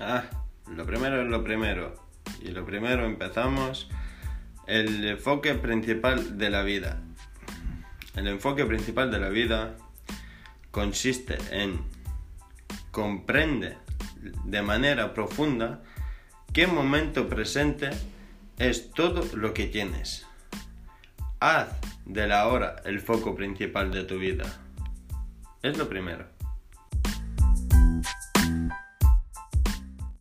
Ah, lo primero es lo primero. Y lo primero empezamos el enfoque principal de la vida. El enfoque principal de la vida consiste en comprende de manera profunda qué momento presente es todo lo que tienes. Haz de la hora el foco principal de tu vida. Es lo primero.